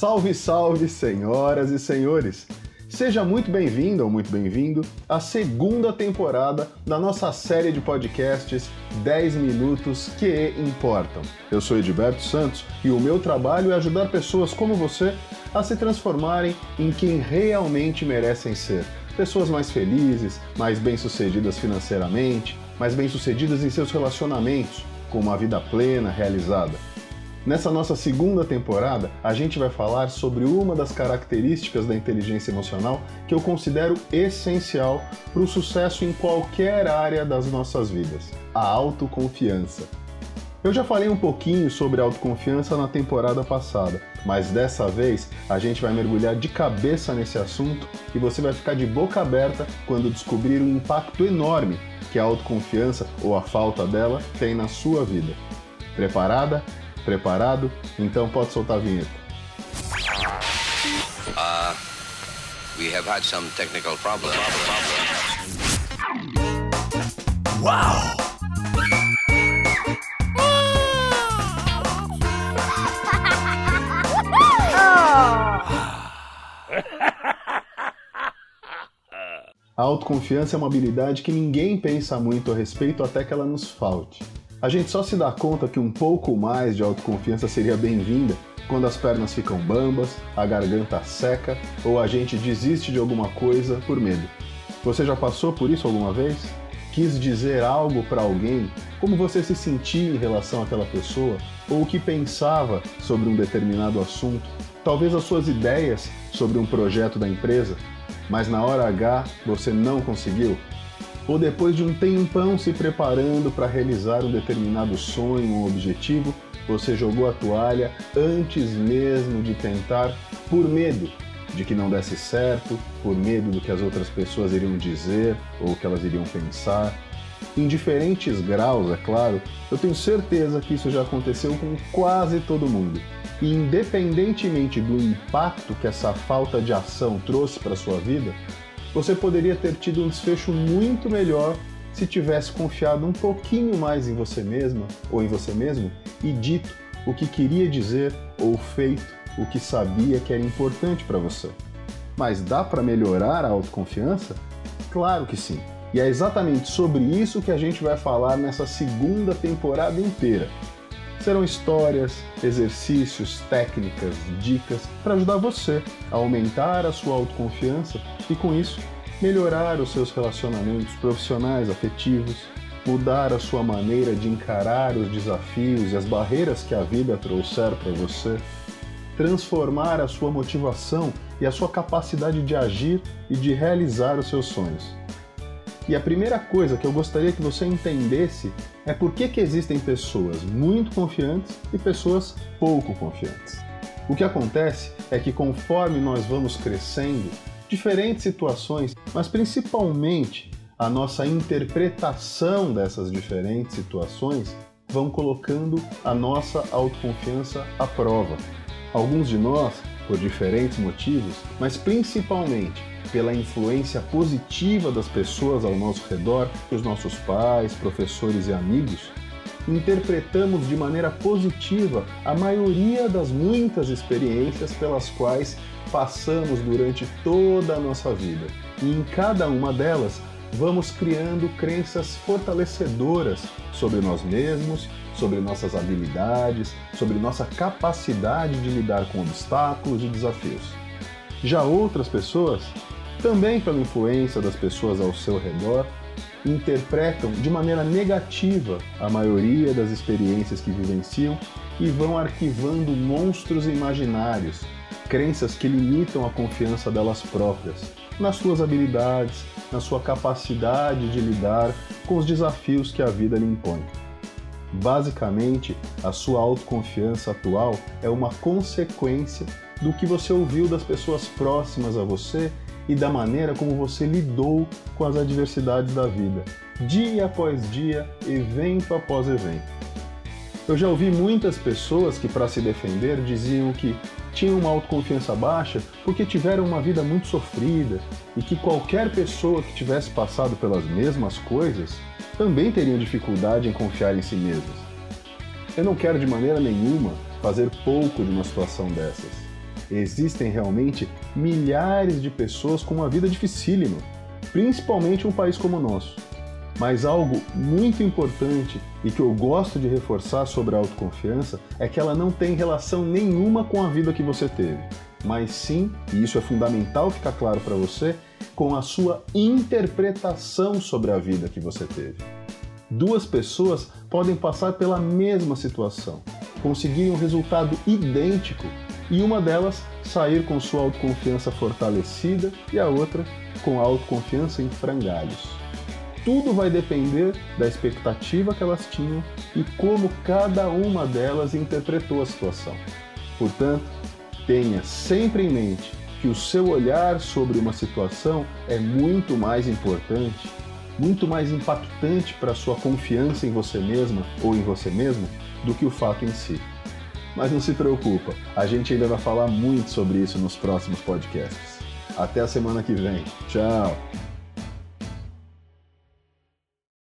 Salve, salve, senhoras e senhores! Seja muito bem-vindo ou muito bem-vindo à segunda temporada da nossa série de podcasts 10 Minutos que Importam. Eu sou Edilberto Santos e o meu trabalho é ajudar pessoas como você a se transformarem em quem realmente merecem ser. Pessoas mais felizes, mais bem-sucedidas financeiramente, mais bem-sucedidas em seus relacionamentos, com uma vida plena, realizada. Nessa nossa segunda temporada, a gente vai falar sobre uma das características da inteligência emocional que eu considero essencial para o sucesso em qualquer área das nossas vidas: a autoconfiança. Eu já falei um pouquinho sobre autoconfiança na temporada passada, mas dessa vez a gente vai mergulhar de cabeça nesse assunto e você vai ficar de boca aberta quando descobrir o impacto enorme que a autoconfiança ou a falta dela tem na sua vida. Preparada? Preparado? Então pode soltar a vinheta. Uh, we have had some technical problems. Wow! A autoconfiança é uma habilidade que ninguém pensa muito a respeito até que ela nos falte. A gente só se dá conta que um pouco mais de autoconfiança seria bem-vinda quando as pernas ficam bambas, a garganta seca ou a gente desiste de alguma coisa por medo. Você já passou por isso alguma vez? Quis dizer algo para alguém? Como você se sentia em relação àquela pessoa? Ou o que pensava sobre um determinado assunto? Talvez as suas ideias sobre um projeto da empresa? Mas na hora H você não conseguiu? Ou depois de um tempão se preparando para realizar um determinado sonho ou objetivo, você jogou a toalha antes mesmo de tentar por medo de que não desse certo, por medo do que as outras pessoas iriam dizer ou que elas iriam pensar. Em diferentes graus, é claro, eu tenho certeza que isso já aconteceu com quase todo mundo. E independentemente do impacto que essa falta de ação trouxe para sua vida, você poderia ter tido um desfecho muito melhor se tivesse confiado um pouquinho mais em você mesma ou em você mesmo e dito o que queria dizer ou feito o que sabia que era importante para você. Mas dá para melhorar a autoconfiança? Claro que sim. E é exatamente sobre isso que a gente vai falar nessa segunda temporada inteira. Serão histórias, exercícios, técnicas, dicas para ajudar você a aumentar a sua autoconfiança e, com isso, melhorar os seus relacionamentos profissionais, afetivos, mudar a sua maneira de encarar os desafios e as barreiras que a vida trouxer para você, transformar a sua motivação e a sua capacidade de agir e de realizar os seus sonhos. E a primeira coisa que eu gostaria que você entendesse é por que, que existem pessoas muito confiantes e pessoas pouco confiantes. O que acontece é que conforme nós vamos crescendo, diferentes situações, mas principalmente a nossa interpretação dessas diferentes situações, vão colocando a nossa autoconfiança à prova. Alguns de nós, por diferentes motivos, mas principalmente pela influência positiva das pessoas ao nosso redor, os nossos pais, professores e amigos, interpretamos de maneira positiva a maioria das muitas experiências pelas quais passamos durante toda a nossa vida. E em cada uma delas, vamos criando crenças fortalecedoras sobre nós mesmos, sobre nossas habilidades, sobre nossa capacidade de lidar com obstáculos e desafios. Já outras pessoas também pela influência das pessoas ao seu redor, interpretam de maneira negativa a maioria das experiências que vivenciam e vão arquivando monstros imaginários, crenças que limitam a confiança delas próprias, nas suas habilidades, na sua capacidade de lidar com os desafios que a vida lhe impõe. Basicamente, a sua autoconfiança atual é uma consequência do que você ouviu das pessoas próximas a você e da maneira como você lidou com as adversidades da vida, dia após dia, evento após evento. Eu já ouvi muitas pessoas que, para se defender, diziam que tinham uma autoconfiança baixa porque tiveram uma vida muito sofrida e que qualquer pessoa que tivesse passado pelas mesmas coisas também teria dificuldade em confiar em si mesmas. Eu não quero de maneira nenhuma fazer pouco de uma situação dessas. Existem realmente milhares de pessoas com uma vida dificílima, principalmente em um país como o nosso. Mas algo muito importante e que eu gosto de reforçar sobre a autoconfiança é que ela não tem relação nenhuma com a vida que você teve, mas sim, e isso é fundamental ficar claro para você, com a sua interpretação sobre a vida que você teve. Duas pessoas podem passar pela mesma situação, conseguirem um resultado idêntico e uma delas sair com sua autoconfiança fortalecida e a outra com a autoconfiança em frangalhos. Tudo vai depender da expectativa que elas tinham e como cada uma delas interpretou a situação. Portanto, tenha sempre em mente que o seu olhar sobre uma situação é muito mais importante, muito mais impactante para a sua confiança em você mesma ou em você mesmo do que o fato em si. Mas não se preocupa, a gente ainda vai falar muito sobre isso nos próximos podcasts. Até a semana que vem. Tchau!